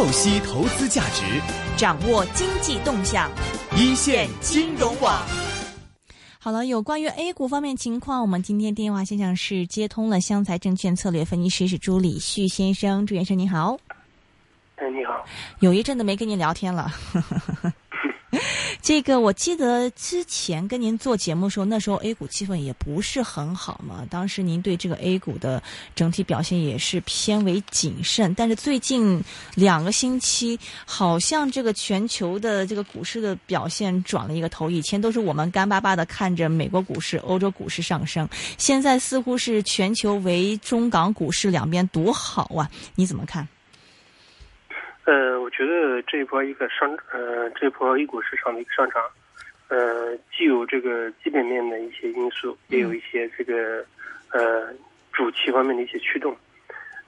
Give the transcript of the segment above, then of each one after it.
透析投资价值，掌握经济动向，一线金融网。好了，有关于 A 股方面情况，我们今天电话线上是接通了湘财证券策略分析师是朱礼旭先生，朱先生你好。哎，你好。有一阵子没跟你聊天了。这个我记得之前跟您做节目的时候，那时候 A 股气氛也不是很好嘛。当时您对这个 A 股的整体表现也是偏为谨慎。但是最近两个星期，好像这个全球的这个股市的表现转了一个头。以前都是我们干巴巴的看着美国股市、欧洲股市上升，现在似乎是全球为中港股市两边独好啊。你怎么看？呃，我觉得这一波一个上，呃，这一波 A 股市场的一个上涨，呃，既有这个基本面的一些因素，也有一些这个呃主题方面的一些驱动。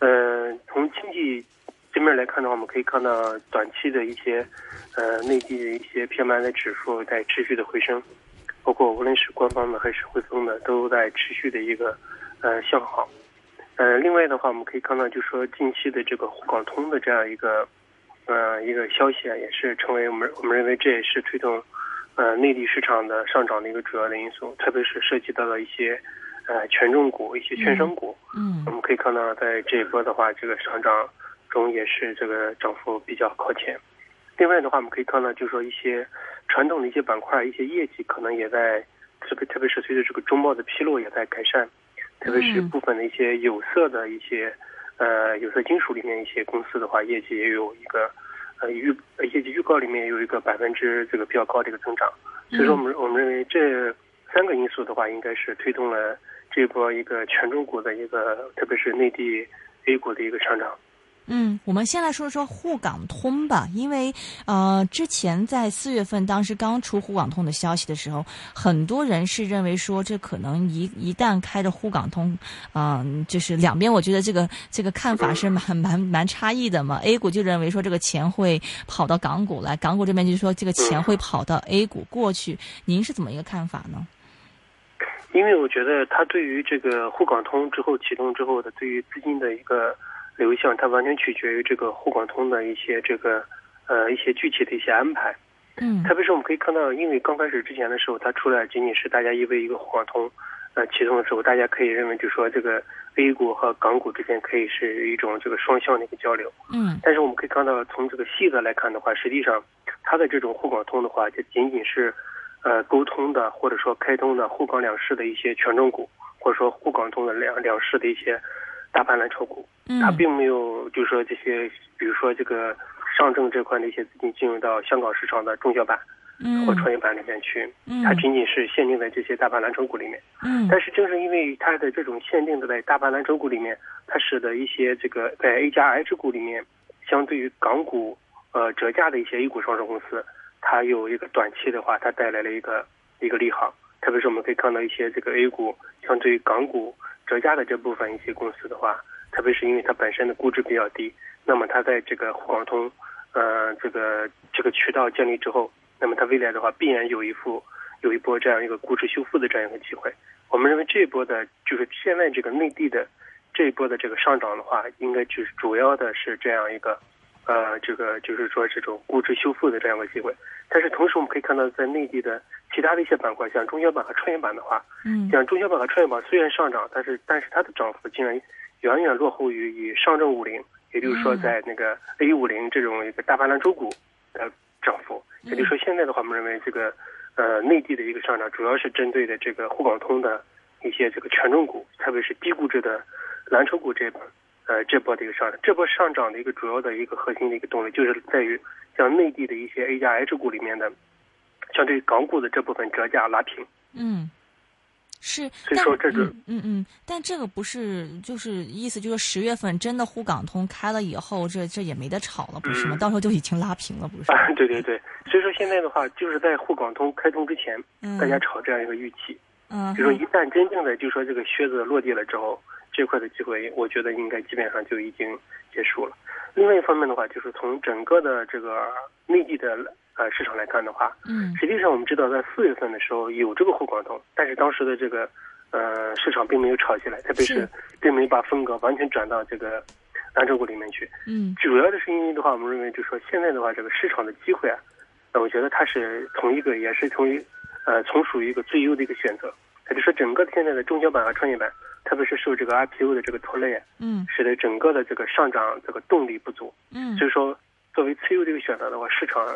呃，从经济这面来看的话，我们可以看到短期的一些呃内地的一些 PMI 的指数在持续的回升，包括无论是官方的还是汇丰的，都在持续的一个呃向好。呃，另外的话，我们可以看到，就是说近期的这个沪港通的这样一个。呃，一个消息啊，也是成为我们我们认为这也是推动呃内地市场的上涨的一个主要的因素，特别是涉及到了一些呃权重股、一些券商股。嗯，我们可以看到，在这一波的话，这个上涨中也是这个涨幅比较靠前。另外的话，我们可以看到，就是说一些传统的一些板块、一些业绩可能也在特别特别是随着这个中报的披露也在改善，特别是部分的一些有色的一些。呃，有色金属里面一些公司的话，业绩也有一个呃预业绩预告里面有一个百分之这个比较高的一个增长，所以说我们我们认为这三个因素的话，应该是推动了这波一个权重股的一个，特别是内地 A 股的一个上涨。嗯，我们先来说说沪港通吧，因为呃，之前在四月份当时刚出沪港通的消息的时候，很多人是认为说这可能一一旦开着沪港通，嗯，就是两边我觉得这个这个看法是蛮蛮蛮差异的嘛。A 股就认为说这个钱会跑到港股来，港股这边就说这个钱会跑到 A 股过去。您是怎么一个看法呢？因为我觉得它对于这个沪港通之后启动之后的对于资金的一个。流向它完全取决于这个沪港通的一些这个呃一些具体的一些安排，嗯，特别是我们可以看到，因为刚开始之前的时候，它出来仅仅是大家因为一个沪港通呃启动的时候，大家可以认为就说这个 A 股和港股之间可以是一种这个双向的一个交流，嗯，但是我们可以看到，从这个细则来看的话，实际上它的这种沪港通的话，就仅仅是呃沟通的或者说开通的沪港两市的一些权重股，或者说沪港通的两两市的一些。大盘蓝筹股，它并没有，就是说这些，比如说这个上证这块的一些资金进入到香港市场的中小板，或创业板里面去，它仅仅是限定在这些大盘蓝筹股里面。嗯，但是正是因为它的这种限定的在大盘蓝筹股里面，它使得一些这个在 A 加 H 股里面，相对于港股呃折价的一些 A 股上市公司，它有一个短期的话，它带来了一个一个利好。特别是我们可以看到一些这个 A 股相对于港股。折价的这部分一些公司的话，特别是因为它本身的估值比较低，那么它在这个沪港通，呃，这个这个渠道建立之后，那么它未来的话必然有一副有一波这样一个估值修复的这样一个机会。我们认为这一波的，就是现在这个内地的这一波的这个上涨的话，应该就是主要的是这样一个，呃，这个就是说这种估值修复的这样一个机会。但是同时我们可以看到，在内地的。其他的一些板块，像中小板和创业板的话，嗯，像中小板和创业板虽然上涨，但是但是它的涨幅竟然远远落后于以上证五零，也就是说在那个 A 五零这种一个大盘蓝筹股的涨幅。也就是说，现在的话，我们认为这个呃内地的一个上涨，主要是针对的这个沪港通的一些这个权重股，特别是低估值的蓝筹股这波呃这波的一个上涨。这波上涨的一个主要的一个核心的一个动力，就是在于像内地的一些 A 加 H 股里面的。相对港股的这部分折价拉平，嗯，是，所以说这个，嗯嗯，但这个不是，就是意思就是十月份真的沪港通开了以后，这这也没得炒了，不是吗？到时候就已经拉平了，不是？啊，对对对，所以说现在的话，就是在沪港通开通之前，大家炒这样一个预期，嗯，就说一旦真正的就说这个靴子落地了之后，这块的机会，我觉得应该基本上就已经结束了。另外一方面的话，就是从整个的这个内地的。呃，市场来看的话，嗯，实际上我们知道，在四月份的时候有这个沪港通，但是当时的这个呃市场并没有炒起来，特别是并没有把风格完全转到这个蓝筹股里面去。嗯主要的是因为的话，我们认为就是说现在的话，这个市场的机会啊，呃，我觉得它是从一个也是从一呃从属于一个最优的一个选择。也就是说，整个现在的中小板和创业板，特别是受这个 IPO 的这个拖累啊，嗯使得整个的这个上涨这个动力不足。嗯所以说，作为次优的一个选择的话，市场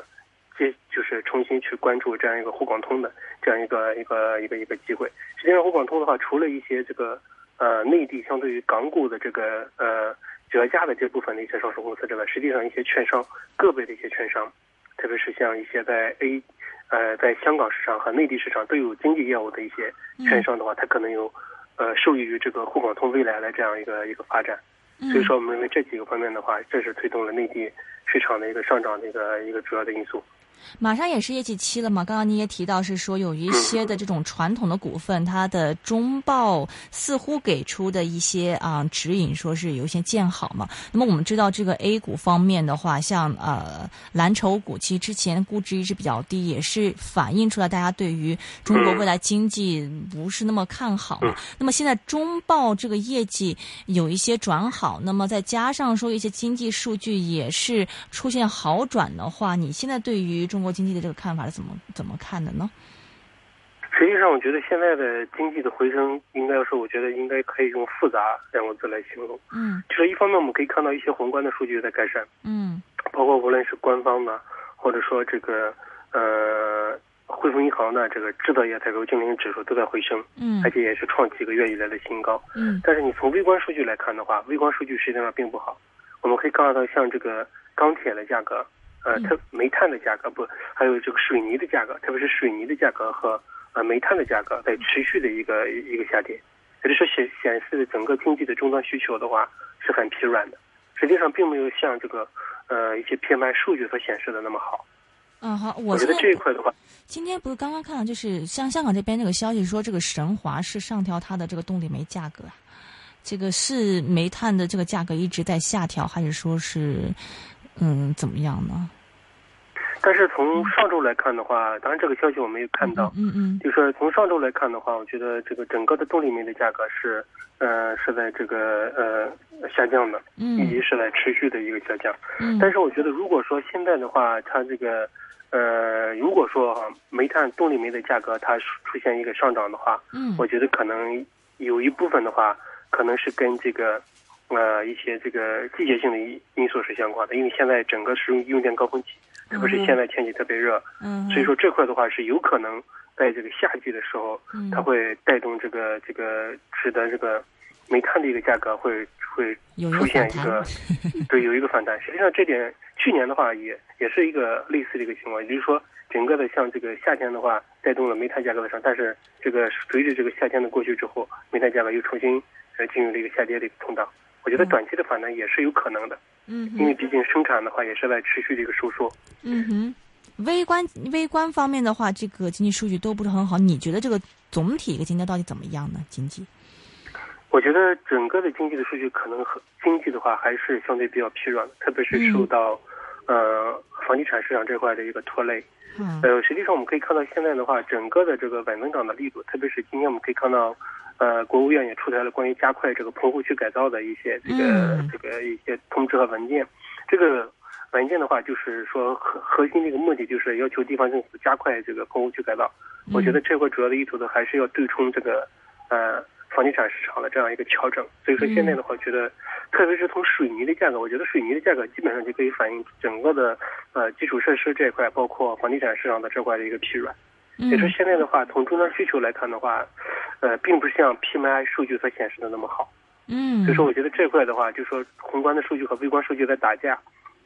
接就是重新去关注这样一个沪广通的这样一个一个一个一个机会。实际上，沪广通的话，除了一些这个呃内地相对于港股的这个呃折价的这部分的一些上市公司之外，实际上一些券商个别的一些券商，特别是像一些在 A 呃在香港市场和内地市场都有经济业务的一些券商的话，它可能有呃受益于这个沪港通未来的这样一个一个发展。嗯，所以说，我们认为这几个方面的话，这是推动了内地市场的一个上涨的一个一个主要的因素。马上也是业绩期了嘛，刚刚你也提到是说有一些的这种传统的股份，它的中报似乎给出的一些啊、指引，说是有一些见好嘛。那么我们知道这个 A 股方面的话，像呃蓝筹股，其实之前估值一直比较低，也是反映出来大家对于中国未来经济不是那么看好嘛。那么现在中报这个业绩有一些转好，那么再加上说一些经济数据也是出现好转的话，你现在对于中国经济的这个看法是怎么怎么看的呢？实际上，我觉得现在的经济的回升，应该说，我觉得应该可以用复杂两个字来形容。嗯就是一方面，我们可以看到一些宏观的数据在改善，嗯包括无论是官方的，或者说这个呃汇丰银行的这个制造业采购经理指数都在回升，嗯而且也是创几个月以来的新高。嗯但是你从微观数据来看的话，微观数据实际上并不好。我们可以看到，像这个钢铁的价格，呃，嗯。特煤炭的价格不，还有这个水泥的价格，特别是水泥的价格和呃煤炭的价格在持续的一个一个下跌，也就是说显显示整个经济的终端需求的话是很疲软的，实际上并没有像这个呃一些 PMI 数据所显示的那么好。嗯，好，我我觉得这一块的话，今天不是刚刚看到，就是像香港这边这个消息说，这个神华是上调它的这个动力煤价格啊，这个是煤炭的这个价格一直在下调，还是说是嗯怎么样呢？但是从上周来看的话，当然这个消息我没有看到，嗯嗯就是说从上周来看的话，我觉得这个整个的动力煤的价格是，呃，是在这个呃下降的，嗯以及是在持续的一个下降。嗯但是我觉得，如果说现在的话，它这个，呃，如果说啊、煤炭动力煤的价格它出现一个上涨的话，嗯我觉得可能有一部分的话，可能是跟这个，呃，一些这个季节性的因因素是相关的，因为现在整个是用用电高峰期，特别是现在天气特别热，嗯，所以说这块的话是有可能在这个夏季的时候，嗯它会带动这个这个使得这个煤炭的一个价格会会出现一个 对有一个反弹。实际上这点去年的话也也是一个类似的一个情况，也就是说整个的像这个夏天的话带动了煤炭价格的上，但是这个随着这个夏天的过去之后，煤炭价格又重新呃进入了一个下跌的一个通道。我觉得嗯短期的反弹也是有可能的，嗯因为毕竟生产的话也是在持续的一个收缩。嗯哼。微观微观方面的话，这个经济数据都不是很好。你觉得这个总体一个经济到底怎么样呢？经济？我觉得整个的经济的数据可能和经济的话还是相对比较疲软的，特别是受到、呃房地产市场这块的一个拖累。嗯呃，实际上我们可以看到现在的话，整个的这个稳增长的力度，特别是今天我们可以看到，呃，国务院也出台了关于加快这个棚户区改造的一些这个、嗯这个一些通知和文件。这个文件的话，就是说核核心这个目的就是要求地方政府加快这个棚户区改造。我觉得这块主要的意图呢，还是要对冲这个呃房地产市场的这样一个调整。所以说现在的话，觉得特别是从水泥的价格，我觉得水泥的价格基本上就可以反映整个的呃基础设施这一块，包括房地产市场的这块的一个疲软。就是现在的话，从终端需求来看的话，呃，并不是像 PMI 数据所显示的那么好。嗯，所以说，我觉得这块的话，就是说宏观的数据和微观数据在打架。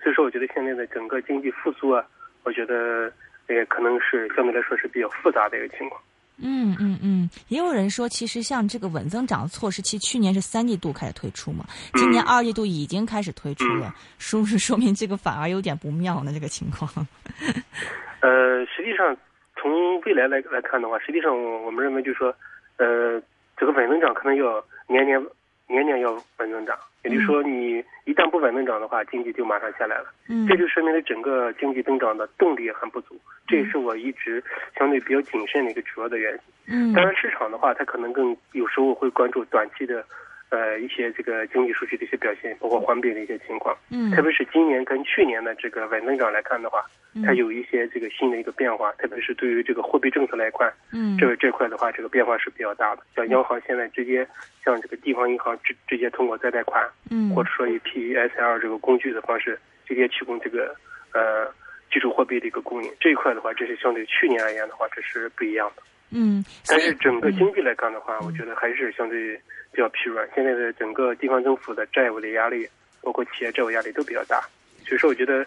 所以说，我觉得现在的整个经济复苏啊，我觉得也可能是相对来说是比较复杂的一个情况。嗯嗯嗯，也有人说，其实像这个稳增长措施，其实去年是三季度开始推出嘛，今年二季度已经开始推出了，是不是说明这个反而有点不妙呢？这个情况？呃，实际上从未来来来看的话，实际上我我们认为就是说，呃，这个稳增长可能要年年年年要稳增长，也就是说，你一旦不稳增长的话，经济就马上下来了。嗯。这就说明了整个经济增长的动力很不足，这也是我一直相对比较谨慎的一个主要的原因。嗯。当然，市场的话，它可能更有时候会关注短期的呃一些这个经济数据的一些表现，包括环比的一些情况。嗯，特别是今年跟去年的这个稳增长来看的话，它有一些这个新的一个变化，特别是对于这个货币政策来看，嗯，这这块的话，这个变化是比较大的。像央行现在直接向这个地方银行直直接通过再贷款，嗯，或者说以 PESL 这个工具的方式直接提供这个呃基础货币的一个供应，这一块的话，这是相对去年而言的话，这是不一样的。嗯，但是整个经济来看的话，我觉得还是相对比较疲软。现在的整个地方政府的债务的压力，包括企业债务压力都比较大，所以说我觉得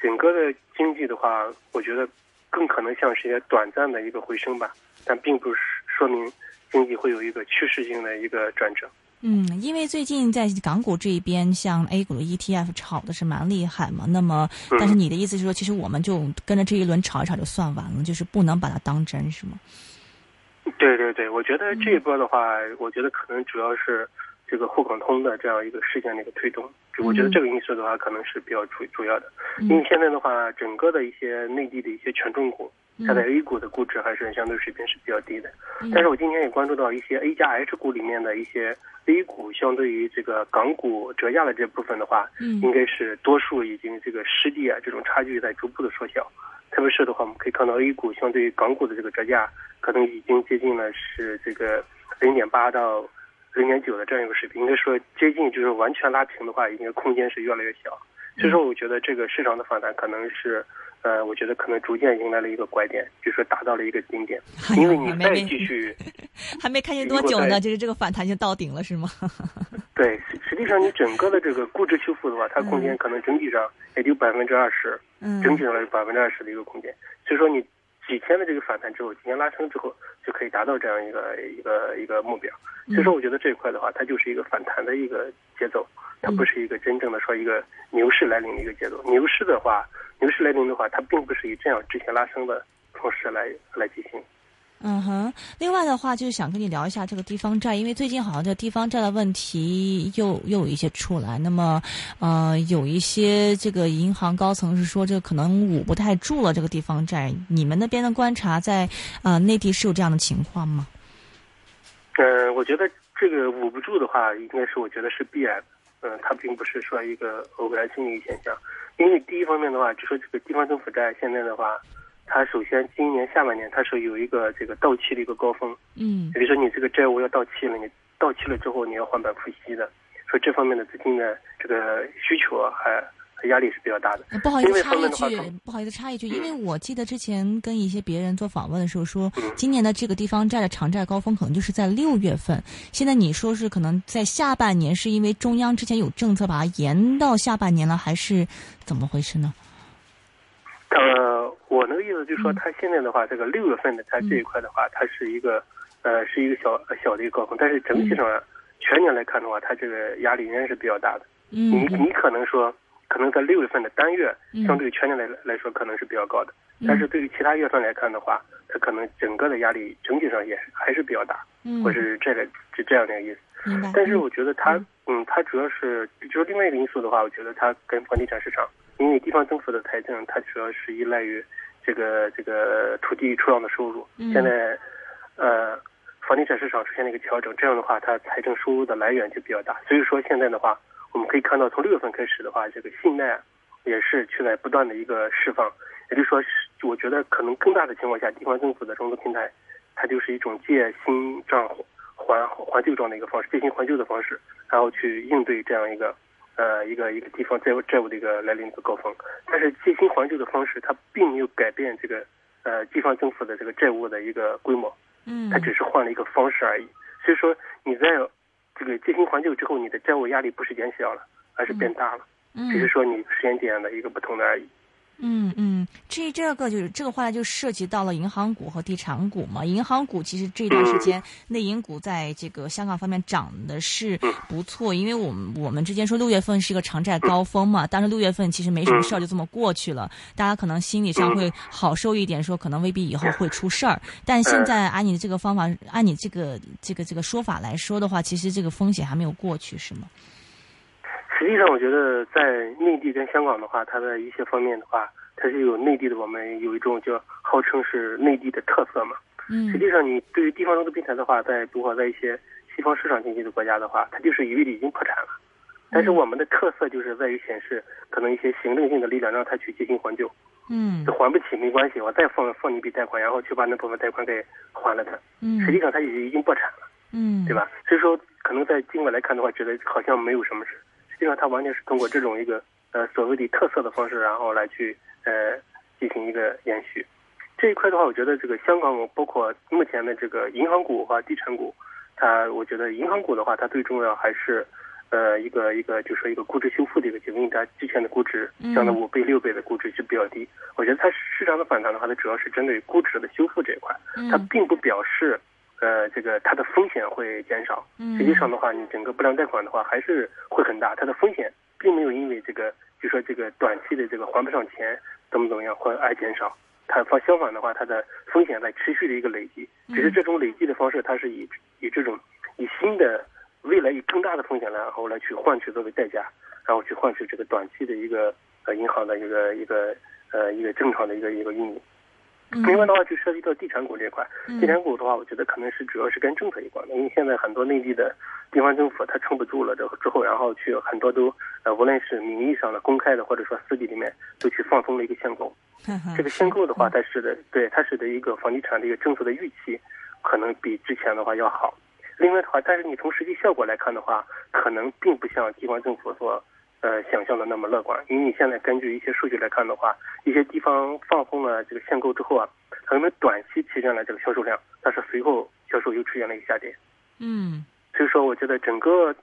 整个的经济的话，我觉得更可能像是一些短暂的一个回升吧，但并不是说明经济会有一个趋势性的一个转折。嗯，因为最近在港股这一边，像 A 股的 ETF 炒的是蛮厉害嘛。那么，但是你的意思是说，其实我们就跟着这一轮炒一炒就算完了，就是不能把它当真，是吗？对对对，我觉得这一波的话，我觉得可能主要是这个沪港通的这样一个事件的一个推动。我觉得这个因素的话，可能是比较主主要的。因为现在的话，整个的一些内地的一些权重股，它在 A 股的估值还是相对水平是比较低的。但是我今天也关注到一些 A 加 H 股里面的一些 A 股相对于这个港股折价的这部分的话，应该是多数已经这个失地啊，这种差距在逐步的缩小。特别是的话，我们可以看到 A 股相对于港股的这个折价，可能已经接近了是这个零点八到零点九的这样一个水平。应该说接近就是完全拉平的话，应该空间是越来越小。所以说，我觉得这个市场的反弹可能是，呃，我觉得可能逐渐迎来了一个拐点，就是说达到了一个顶点。因为你再继续，还没看见多久呢，就是这个反弹就到顶了，是吗？对，实际上你整个的这个估值修复的话，它空间可能整体上也就百分之二十，嗯整体上有百分之二十的一个空间。所以说你几天的这个反弹之后，几天拉升之后，就可以达到这样一个一个一个目标。所以说，我觉得这一块的话，它就是一个反弹的一个节奏，它不是一个真正的说一个牛市来临的一个节奏。牛市的话，牛市来临的话，它并不是以这样直线拉升的方式来来进行。嗯哼，另外的话就是想跟你聊一下这个地方债，因为最近好像这地方债的问题又又有一些出来。那么，呃，有一些这个银行高层是说，这可能捂不太住了这个地方债。你们那边的观察，在呃内地是有这样的情况吗？嗯，我觉得这个捂不住的话，应该是我觉得是必然的。嗯，它并不是说一个偶然性的一个现象。因为第一方面的话，就说这个地方政府债现在的话。它首先今年下半年它是有一个这个到期的一个高峰，嗯，比如说你这个债务要到期了，你到期了之后你要还本付息的，所以这方面的资金的这个需求还压力是比较大的。不好意思插一句，不好意思插一句，因为我记得之前跟一些别人做访问的时候说，今年的这个地方债的偿债高峰可能就是在六月份。现在你说是可能在下半年，是因为中央之前有政策把它延到下半年了，还是怎么回事呢？呃，我那个意思就是说，它现在的话，这个六月份的它这一块的话，它是一个呃是一个小小的一个高峰，但是整体上全年来看的话，它这个压力仍然是比较大的。你你可能说，可能在六月份的单月，相对于全年来来说可能是比较高的，但是对于其他月份来看的话，它可能整个的压力整体上也还是比较大，嗯。或是这个是这样的一个意思。但是我觉得它，嗯，它主要是就是另外一个因素的话，我觉得它跟房地产市场。因为地方政府的财政，它主要是依赖于这个这个土地出让的收入。现在，呃，房地产市场出现了一个调整，这样的话，它财政收入的来源就比较大。所以说，现在的话，我们可以看到，从六月份开始的话，这个信贷也是去在不断的一个释放。也就是说，我觉得可能更大的情况下，地方政府的融资平台，它就是一种借新账还还旧账的一个方式，借新还旧的方式，然后去应对这样一个。呃，一个一个地方债务债务的一个来临的高峰，但是借新还旧的方式，它并没有改变这个呃地方政府的这个债务的一个规模，嗯，它只是换了一个方式而已。所以说你在这个借新还旧之后，你的债务压力不是减小了，而是变大了，只是说你时间点的一个不同的而已。嗯嗯，这这个就是这个后来就涉及到了银行股和地产股嘛。银行股其实这段时间内银股在这个香港方面涨的是不错，因为我们我们之前说六月份是一个长债高峰嘛，但是六月份其实没什么事儿，就这么过去了，大家可能心理上会好受一点，说可能未必以后会出事儿。但现在按你的这个方法，按你这个这个这个说法来说的话，其实这个风险还没有过去，是吗？实际上，我觉得在内地跟香港的话，它的一些方面的话，它是有内地的，我们有一种叫号称是内地的特色嘛。嗯。实际上，你对于地方融资平台的话，在如果在一些西方市场经济的国家的话，它就是一味的已经破产了。但是我们的特色就是在于显示，可能一些行政性的力量让他去进行还旧。嗯还不起没关系，我再放放你一笔贷款，然后去把那部分贷款给还了它。嗯，实际上它已经已经破产了，嗯，对吧？所以说，可能在境外来看的话，觉得好像没有什么事。实际上，它完全是通过这种一个呃所谓的特色的方式，然后来去呃进行一个延续。这一块的话，我觉得这个香港包括目前的这个银行股和地产股，它我觉得银行股的话，它最重要还是。呃，一个一个就说一个估值修复的一个结果，因为它之前的估值降到五倍、六倍的估值是比较低。我觉得它市场的反弹的话，它主要是针对估值的修复这一块，它并不表示呃这个它的风险会减少。实际上的话，你整个不良贷款的话还是会很大，它的风险并没有因为这个就说这个短期的这个还不上钱怎么怎么样会而减少。它反相反的话，它的风险在持续的一个累积，只是这种累积的方式，它是以以这种以新的。未来以更大的风险，然后来去换取作为代价，然后去换取这个短期的一个呃银行的一个一个呃一个正常的一个一个运营。另外的话，就涉及到地产股这块，地产股的话，我觉得可能是主要是跟政策有关的，因为现在很多内地的地方政府它撑不住了之后之后，然后去很多都呃无论是名义上的公开的，或者说私底里面都去放松了一个限购。这个限购的话，它使得对它使得一个房地产的一个政策的预期可能比之前的话要好。另外的话，但是你从实际效果来看的话，可能并不像地方政府所呃想象的那么乐观。因为你现在根据一些数据来看的话，一些地方放松了这个限购之后啊，可能短期提振了这个销售量，但是随后销售又出现了一个下跌。嗯，所以说，我觉得整个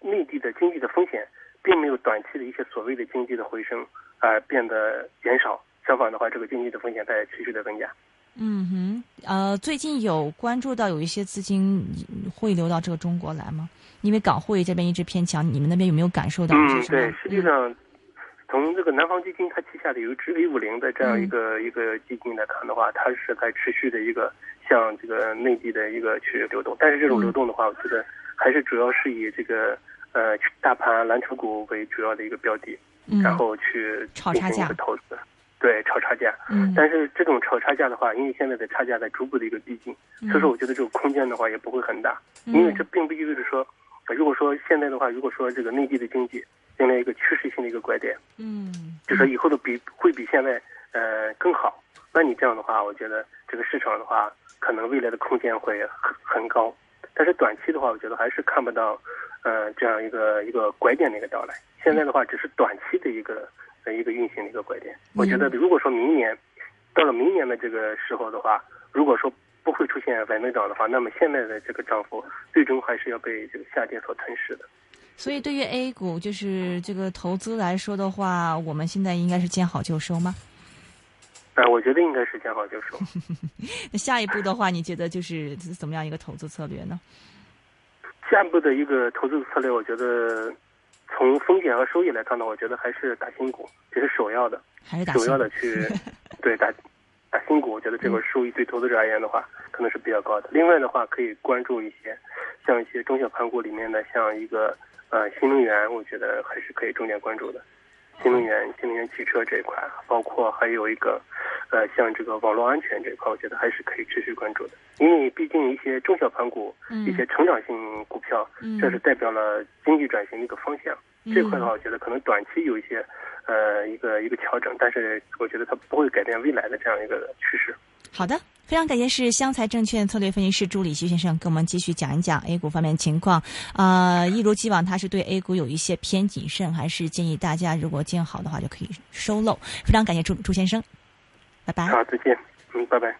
内地的经济的风险，并没有短期的一些所谓的经济的回升而变得减少，相反的话，这个经济的风险在持续的增加。嗯哼，呃，最近有关注到有一些资金会流到这个中国来吗？因为港汇这边一直偏强，你们那边有没有感受到？嗯，对，实际上从这个南方基金它旗下的有一支 A 五零的这样一个、一个基金来看的话，它是在持续的一个向这个内地的一个去流动，但是这种流动的话，我觉得还是主要是以这个呃大盘蓝筹股为主要的一个标的，然后去进行一个投资。对，炒差价，嗯，但是这种炒差价的话，因为现在的差价在逐步的一个逼近，所以说我觉得这个空间的话也不会很大，因为这并不意味着说，如果说现在的话，如果说这个内地的经济迎来一个趋势性的一个拐点，嗯，就说以后的比会比现在呃更好，那你这样的话，我觉得这个市场的话，可能未来的空间会很很高，但是短期的话，我觉得还是看不到呃这样一个一个拐点的一个到来，现在的话只是短期的一个。的一个运行的一个拐点，我觉得如果说明年到了明年的这个时候的话，如果说不会出现反增长的话，那么现在的这个涨幅最终还是要被这个下跌所吞噬的。所以，对于 A 股就是这个投资来说的话，我们现在应该是见好就收吗？啊，我觉得应该是见好就收。那下一步的话，你觉得就是怎么样一个投资策略呢？下一步的一个投资策略，我觉得。从风险和收益来看呢，我觉得还是打新股，这是首要的，还是打首要的去 对打打新股。我觉得这个收益对投资者而言的话，可能是比较高的。另外的话，可以关注一些像一些中小盘股里面的，像一个呃新能源，我觉得还是可以重点关注的。新能源、新能源汽车这一块，包括还有一个呃像这个网络安全这一块，我觉得还是可以持续关注的。因为毕竟一些中小盘股、一些成长性股票，这是代表了经济转型的一个方向。这块的话，我觉得可能短期有一些呃一个一个调整，但是我觉得它不会改变未来的这样一个趋势。好的，非常感谢是湘财证券策略分析师朱礼徐先生跟我们继续讲一讲 A 股方面情况。呃，一如既往，他是对 A 股有一些偏谨慎，还是建议大家如果见好的话就可以收漏。非常感谢朱朱先生，拜拜。好，再见。嗯，拜拜。